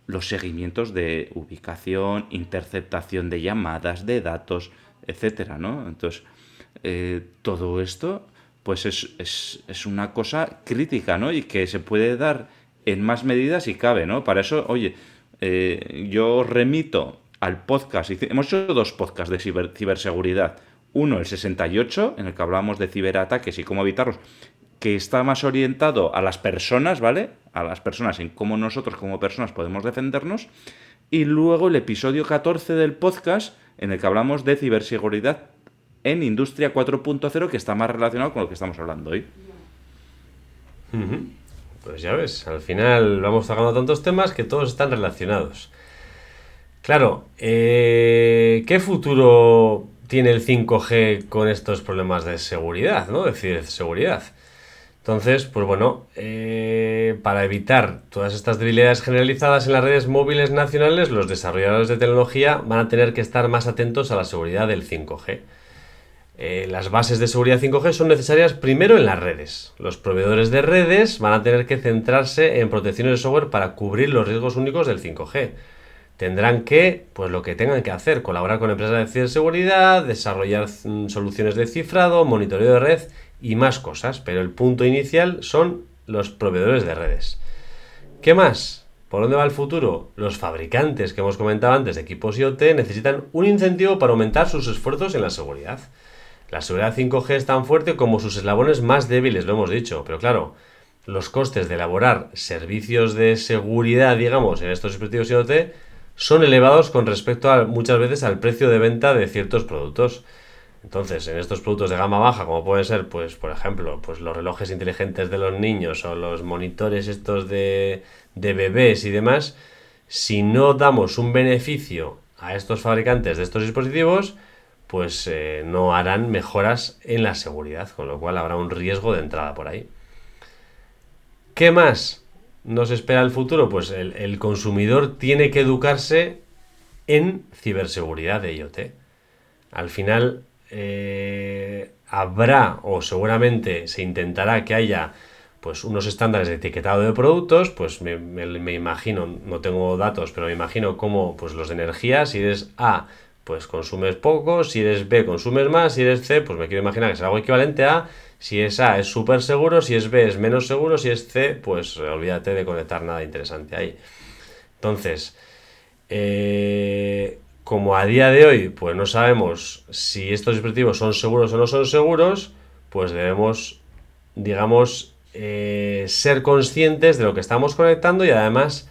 los seguimientos de ubicación, interceptación de llamadas, de datos, etcétera, ¿no? Entonces, eh, todo esto, pues es, es, es una cosa crítica, ¿no? Y que se puede dar en más medidas si cabe, ¿no? Para eso, oye, eh, yo remito al podcast, hemos hecho dos podcasts de ciber- ciberseguridad. Uno, el 68, en el que hablamos de ciberataques y cómo evitarlos, que está más orientado a las personas, ¿vale? A las personas, en cómo nosotros como personas podemos defendernos. Y luego el episodio 14 del podcast, en el que hablamos de ciberseguridad en Industria 4.0, que está más relacionado con lo que estamos hablando hoy. Pues ya ves, al final vamos tocando tantos temas que todos están relacionados. Claro, eh, ¿qué futuro tiene el 5G con estos problemas de seguridad, ¿no? De ciberseguridad. Entonces, pues bueno, eh, para evitar todas estas debilidades generalizadas en las redes móviles nacionales, los desarrolladores de tecnología van a tener que estar más atentos a la seguridad del 5G. Eh, las bases de seguridad 5G son necesarias primero en las redes. Los proveedores de redes van a tener que centrarse en protecciones de software para cubrir los riesgos únicos del 5G. Tendrán que, pues lo que tengan que hacer, colaborar con empresas de ciberseguridad, desarrollar mm, soluciones de cifrado, monitoreo de red y más cosas, pero el punto inicial son los proveedores de redes. ¿Qué más? ¿Por dónde va el futuro? Los fabricantes que hemos comentado antes de equipos IoT necesitan un incentivo para aumentar sus esfuerzos en la seguridad. La seguridad 5G es tan fuerte como sus eslabones más débiles, lo hemos dicho, pero claro, los costes de elaborar servicios de seguridad, digamos, en estos dispositivos IoT son elevados con respecto a muchas veces al precio de venta de ciertos productos. Entonces, en estos productos de gama baja, como pueden ser, pues, por ejemplo, pues los relojes inteligentes de los niños o los monitores estos de, de bebés y demás, si no damos un beneficio a estos fabricantes de estos dispositivos, pues eh, no harán mejoras en la seguridad, con lo cual habrá un riesgo de entrada por ahí. ¿Qué más nos espera el futuro? Pues el, consumidor tiene que educarse en ciberseguridad de IoT. Al final eh, habrá o seguramente se intentará que haya pues unos estándares de etiquetado de productos, pues me, imagino, no tengo datos, pero me imagino como pues los de energía, si eres A, pues consumes poco, si eres B, consumes más, si eres C, pues me quiero imaginar que es algo equivalente a, si es A es súper seguro, si es B es menos seguro, si es C, pues olvídate de conectar nada interesante ahí. Entonces, eh, como a día de hoy, pues no sabemos si estos dispositivos son seguros o no son seguros, pues debemos, digamos, eh, ser conscientes de lo que estamos conectando y además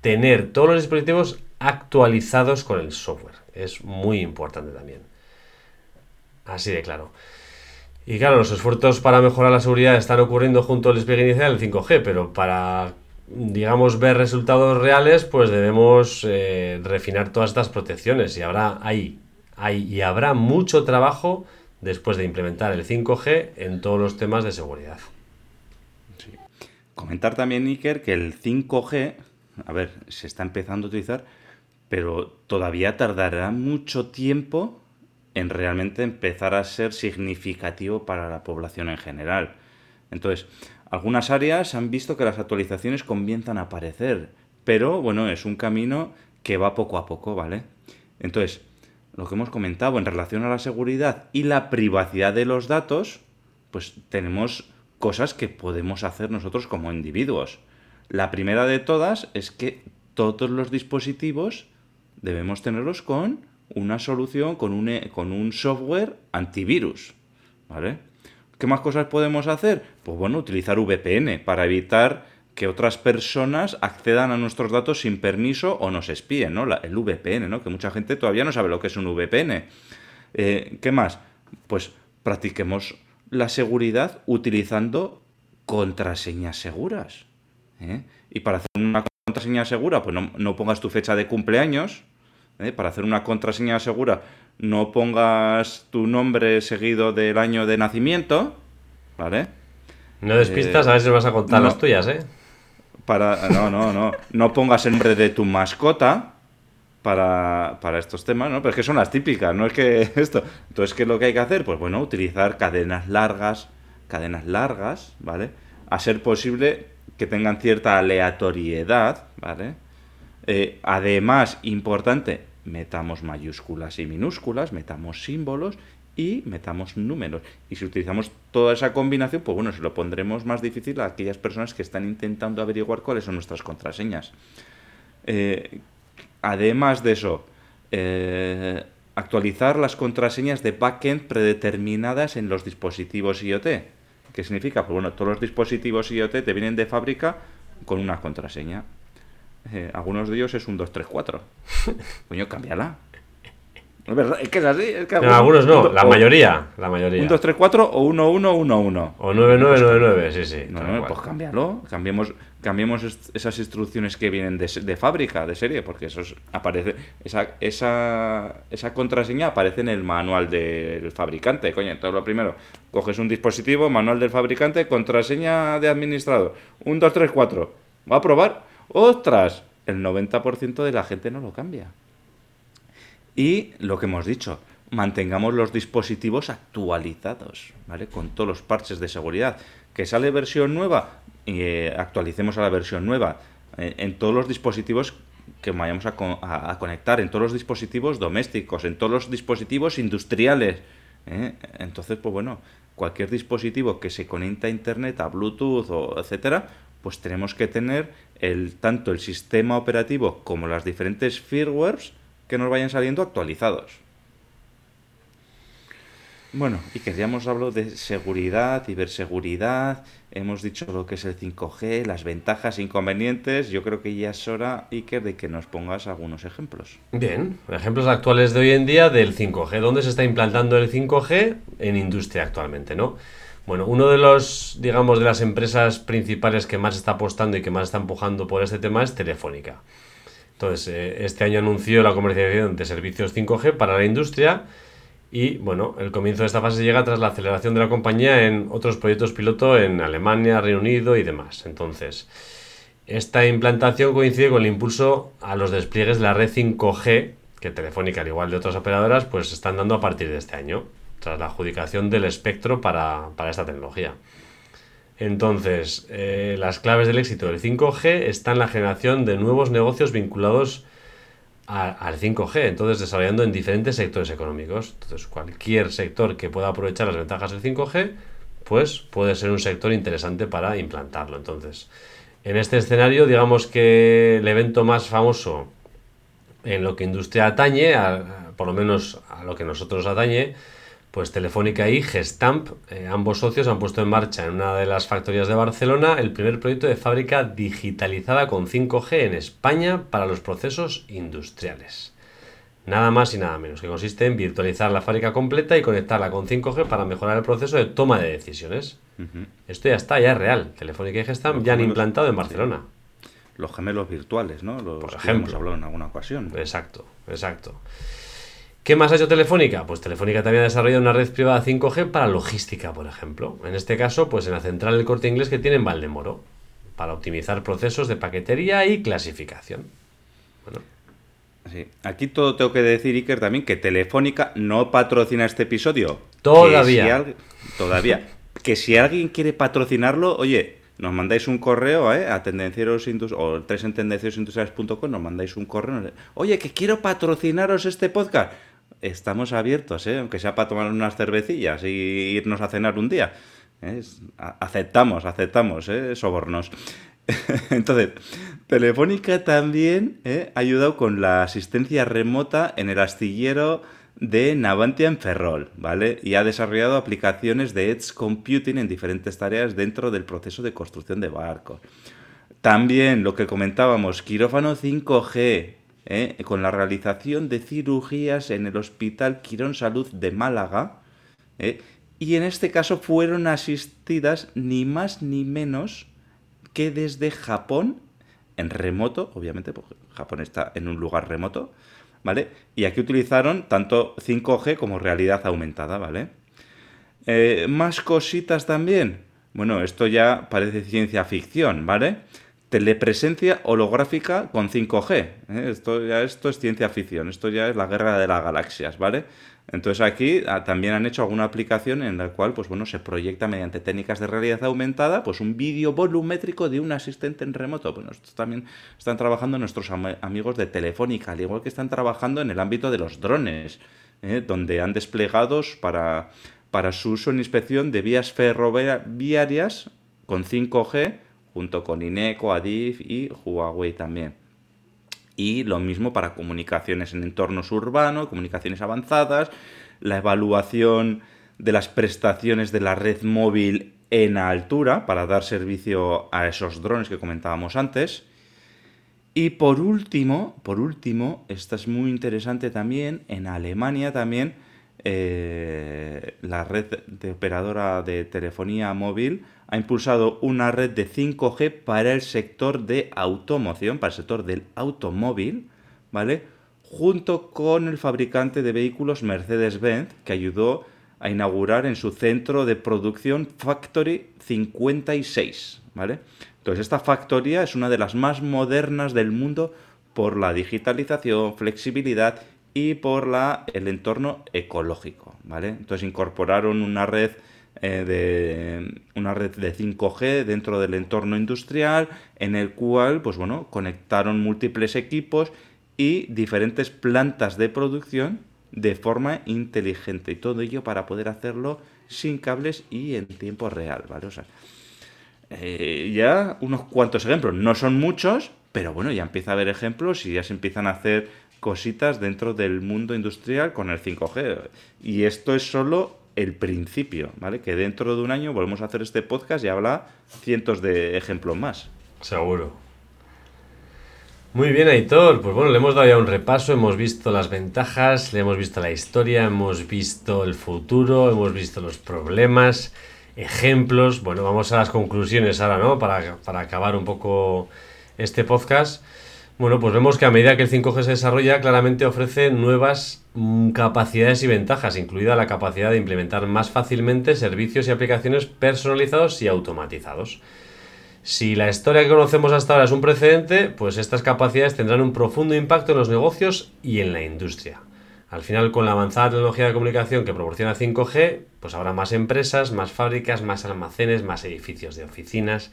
tener todos los dispositivos actualizados con el software. Es muy importante también. Así de claro. Y claro, los esfuerzos para mejorar la seguridad están ocurriendo junto al despliegue inicial del 5G, pero para, digamos, ver resultados reales, pues debemos eh, refinar todas estas protecciones y habrá ahí, hay, y habrá mucho trabajo después de implementar el 5G en todos los temas de seguridad. Comentar también, Iker, que el 5G, a ver, se está empezando a utilizar, pero todavía tardará mucho tiempo en realmente empezar a ser significativo para la población en general. Entonces, algunas áreas han visto que las actualizaciones comienzan a aparecer, pero bueno, es un camino que va poco a poco, ¿vale? Entonces, lo que hemos comentado en relación a la seguridad y la privacidad de los datos, pues tenemos cosas que podemos hacer nosotros como individuos. La primera de todas es que todos los dispositivos debemos tenerlos con una solución, con un, con un software antivirus. ¿Vale? ¿Qué más cosas podemos hacer? Pues bueno, utilizar VPN para evitar que otras personas accedan a nuestros datos sin permiso o nos espíen, ¿no? el VPN, ¿no? Que mucha gente todavía no sabe lo que es un VPN. Eh, ¿Qué más? Pues practiquemos la seguridad utilizando contraseñas seguras. ¿eh? Y para hacer una contraseña segura, pues no, pongas tu fecha de cumpleaños. ¿eh? Para hacer una contraseña segura, no pongas tu nombre seguido del año de nacimiento. ¿Vale? No despistas, a ver si vas a contar las tuyas, ¿eh? Para, no, no, no. No pongas el nombre de tu mascota para, para, estos temas, ¿no? Pero es que son las típicas, no es que (laughs) esto. Entonces, ¿qué es lo que hay que hacer? Pues bueno, utilizar cadenas largas, cadenas largas, ¿vale? A ser posible que tengan cierta aleatoriedad, ¿vale? Eh, además, importante, metamos mayúsculas y minúsculas, metamos símbolos y metamos números. Y si utilizamos toda esa combinación, pues bueno, se lo pondremos más difícil a aquellas personas que están intentando averiguar cuáles son nuestras contraseñas. Eh, Además de eso, eh, actualizar las contraseñas de backend predeterminadas en los dispositivos IoT. ¿Qué significa? Pues bueno, todos los dispositivos IoT te vienen de fábrica con una contraseña. Eh, algunos de ellos es un 234. (laughs) Coño, cámbiala. Es verdad, es que es así. Es que algunos, no, la mayoría, la mayoría. Un 234 o 1111. O 9999, sí, sí. No, no, pues cámbialo. Cambiemos, cambiemos esas instrucciones que vienen de, de fábrica, de serie, porque eso aparece, esa, esa, esa contraseña aparece en el manual del fabricante. Coño, entonces lo primero, coges un dispositivo, manual del fabricante, contraseña de administrador, un 234. ¿Va a probar? ¡Ostras! El 90% de la gente no lo cambia. Y lo que hemos dicho, mantengamos los dispositivos actualizados, ¿vale? Con todos los parches de seguridad. Que sale versión nueva, eh, actualicemos a la versión nueva. Eh, en todos los dispositivos que vayamos a, conectar, en todos los dispositivos domésticos, en todos los dispositivos industriales. ¿eh? Entonces, pues bueno, cualquier dispositivo que se conecte a Internet, a Bluetooth o etcétera, pues tenemos que tener el, tanto el sistema operativo como las diferentes firmwares que nos vayan saliendo actualizados. Bueno, y que ya hemos hablado de seguridad, ciberseguridad, hemos dicho lo que es el 5G, las ventajas, inconvenientes. Yo creo que ya es hora, Iker, de que nos pongas algunos ejemplos. Bien, ejemplos actuales de hoy en día del 5G. ¿Dónde se está implantando el 5G? En industria actualmente, ¿no? Bueno, uno de los, digamos, de las empresas principales que más está apostando y que más está empujando por este tema es Telefónica. Entonces, eh, este año anunció la comercialización de servicios 5G para la industria y, bueno, el comienzo de esta fase llega tras la aceleración de la compañía en otros proyectos piloto en Alemania, Reino Unido y demás. Entonces, esta implantación coincide con el impulso a los despliegues de la red 5G que Telefónica, al igual de otras operadoras, pues están dando a partir de este año, la adjudicación del espectro para, esta tecnología. Entonces, eh, las claves del éxito del 5G están en la generación de nuevos negocios vinculados al 5G, entonces desarrollando en diferentes sectores económicos. Entonces, cualquier sector que pueda aprovechar las ventajas del 5G, pues puede ser un sector interesante para implantarlo. Entonces, en este escenario, digamos que el evento más famoso en lo que industria atañe, por lo menos a lo que nosotros atañe, pues Telefónica y Gestamp, eh, ambos socios han puesto en marcha en una de las factorías de Barcelona el primer proyecto de fábrica digitalizada con 5G en España para los procesos industriales. Nada más y nada menos, que consiste en virtualizar la fábrica completa y conectarla con 5G para mejorar el proceso de toma de decisiones. Esto ya está, ya es real. Telefónica y Gestamp ya han implantado en Barcelona los gemelos virtuales, ¿no? Los Por ejemplo. hemos hablado en alguna ocasión. Exacto, exacto. ¿Qué más ha hecho Telefónica? Pues Telefónica también ha desarrollado una red privada 5G para logística, por ejemplo. En este caso, pues en la central del corte inglés que tiene en Valdemoro, para optimizar procesos de paquetería y clasificación. Bueno. Sí. Aquí todo tengo que decir, Iker, también que Telefónica no patrocina este episodio. Todavía. todavía. (laughs) que si alguien quiere patrocinarlo, oye, nos mandáis un correo ¿eh? a tendencieros o tres en tendencierosindustriales.com, nos mandáis un correo. Oye, que quiero patrocinaros este podcast. Estamos abiertos, ¿eh? aunque sea para tomar unas cervecillas y irnos a cenar un día. ¿eh? Aceptamos, aceptamos, ¿eh? sobornos. (laughs) Entonces, Telefónica también ha ayudado con la asistencia remota en el astillero de Navantia en Ferrol, ¿vale? Y ha desarrollado aplicaciones de Edge Computing en diferentes tareas dentro del proceso de construcción de barcos. También lo que comentábamos, quirófano 5G, ¿eh? con la realización de cirugías en el Hospital Quirón Salud de Málaga. ¿eh? Y en este caso fueron asistidas ni más ni menos que desde Japón, en remoto, obviamente, porque Japón está en un lugar remoto, ¿vale? Y aquí utilizaron tanto 5G como realidad aumentada, ¿vale? Eh, más cositas también. Bueno, esto ya parece ciencia ficción, ¿vale? Telepresencia holográfica con 5G. ¿eh? Esto ya esto es ciencia ficción, esto ya es la guerra de las galaxias, ¿vale? Entonces aquí ah, también han hecho alguna aplicación en la cual pues bueno, se proyecta mediante técnicas de realidad aumentada pues un vídeo volumétrico de un asistente en remoto. Bueno, esto también están trabajando nuestros amigos de Telefónica, al igual que están trabajando en el ámbito de los drones, ¿eh? donde han desplegado para, para su uso en inspección de vías ferroviarias con 5G, junto con Ineco, Adif y Huawei también. Y lo mismo para comunicaciones en entornos urbanos, comunicaciones avanzadas, la evaluación de las prestaciones de la red móvil en altura para dar servicio a esos drones que comentábamos antes. Y por último, por último, esta es muy interesante también, en Alemania también eh, la red de operadora de telefonía móvil ha impulsado una red de 5G para el sector de automoción, para el sector del automóvil, ¿vale? Junto con el fabricante de vehículos Mercedes-Benz, que ayudó a inaugurar en su centro de producción Factory 56, ¿vale? Entonces esta factoría es una de las más modernas del mundo por la digitalización, flexibilidad y por la, el entorno ecológico, ¿vale? Entonces incorporaron una red eh, de una red de 5G dentro del entorno industrial en el cual pues bueno conectaron múltiples equipos y diferentes plantas de producción de forma inteligente y todo ello para poder hacerlo sin cables y en tiempo real vale o sea eh, ya unos cuantos ejemplos no son muchos pero bueno ya empieza a haber ejemplos y ya se empiezan a hacer cositas dentro del mundo industrial con el 5G y esto es solo el principio, ¿vale? Que dentro de un año volvemos a hacer este podcast y habla cientos de ejemplos más. Seguro. Muy bien, Aitor. Pues bueno, le hemos dado ya un repaso, hemos visto las ventajas, le hemos visto la historia, hemos visto el futuro, hemos visto los problemas, ejemplos. Bueno, vamos a las conclusiones ahora, ¿no? Para, para acabar un poco este podcast. Bueno, pues vemos que a medida que el 5G se desarrolla, claramente ofrece nuevas mm, capacidades y ventajas, incluida la capacidad de implementar más fácilmente servicios y aplicaciones personalizados y automatizados. Si la historia que conocemos hasta ahora es un precedente, pues estas capacidades tendrán un profundo impacto en los negocios y en la industria. Al final, con la avanzada tecnología de comunicación que proporciona 5G, pues habrá más empresas, más fábricas, más almacenes, más edificios de oficinas,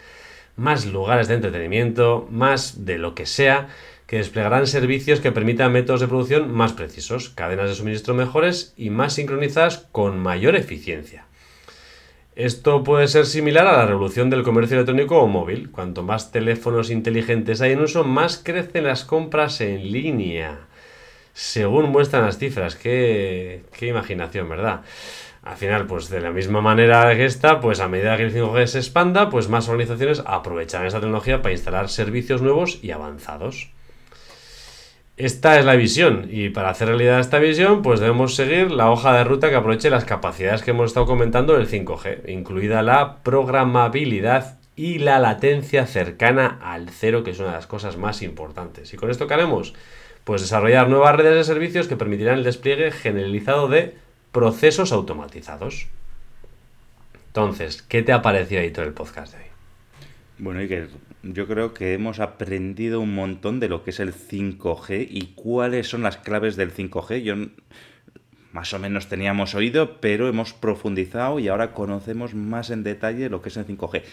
más lugares de entretenimiento, más de lo que sea, que desplegarán servicios que permitan métodos de producción más precisos, cadenas de suministro mejores y más sincronizadas con mayor eficiencia. Esto puede ser similar a la revolución del comercio electrónico o móvil. Cuanto más teléfonos inteligentes hay en uso, más crecen las compras en línea. Según muestran las cifras, qué, qué imaginación, ¿verdad? Al final, pues de la misma manera que esta, pues a medida que el 5G se expanda, pues más organizaciones aprovecharán esta tecnología para instalar servicios nuevos y avanzados. Esta es la visión y para hacer realidad esta visión pues debemos seguir la hoja de ruta que aproveche las capacidades que hemos estado comentando del 5G, incluida la programabilidad y la latencia cercana al cero, que es una de las cosas más importantes. ¿Y con esto qué haremos? Pues desarrollar nuevas redes de servicios que permitirán el despliegue generalizado de procesos automatizados. Entonces, ¿qué te ha parecido ahí todo el podcast de hoy? Bueno, Iker, yo creo que hemos aprendido un montón de lo que es el 5G y cuáles son las claves del 5G. Yo más o menos teníamos oído, pero hemos profundizado y ahora conocemos más en detalle lo que es el 5G.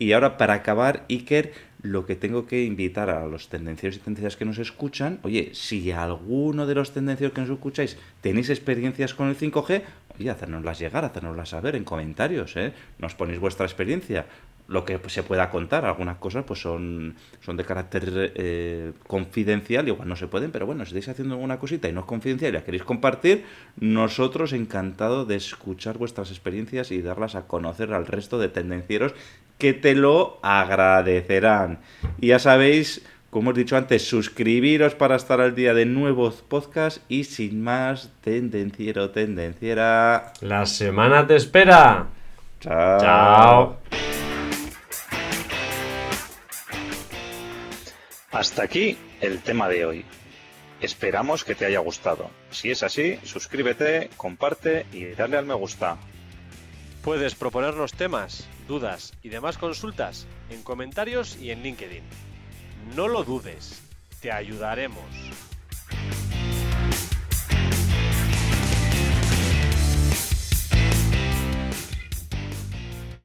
Y ahora, para acabar, Iker, lo que tengo que invitar a los tendencieros y tendencias que nos escuchan, oye, si alguno de los tendencieros que nos escucháis tenéis experiencias con el 5G, oye, hacernoslas llegar, hacernoslas saber en comentarios, ¿eh? Nos ponéis vuestra experiencia lo que se pueda contar. Algunas cosas pues son, son de carácter eh, confidencial, igual no se pueden, pero bueno, si estáis haciendo alguna cosita y no es confidencial y la queréis compartir, nosotros encantados de escuchar vuestras experiencias y darlas a conocer al resto de tendencieros que te lo agradecerán. Y ya sabéis, como he dicho antes, suscribiros para estar al día de nuevos podcasts y sin más, tendenciero, tendenciera. La semana te espera. Chao. Chao. Hasta aquí el tema de hoy. Esperamos que te haya gustado. Si es así, suscríbete, comparte y dale al me gusta. Puedes proponernos temas, dudas y demás consultas en comentarios y en LinkedIn. No lo dudes, te ayudaremos.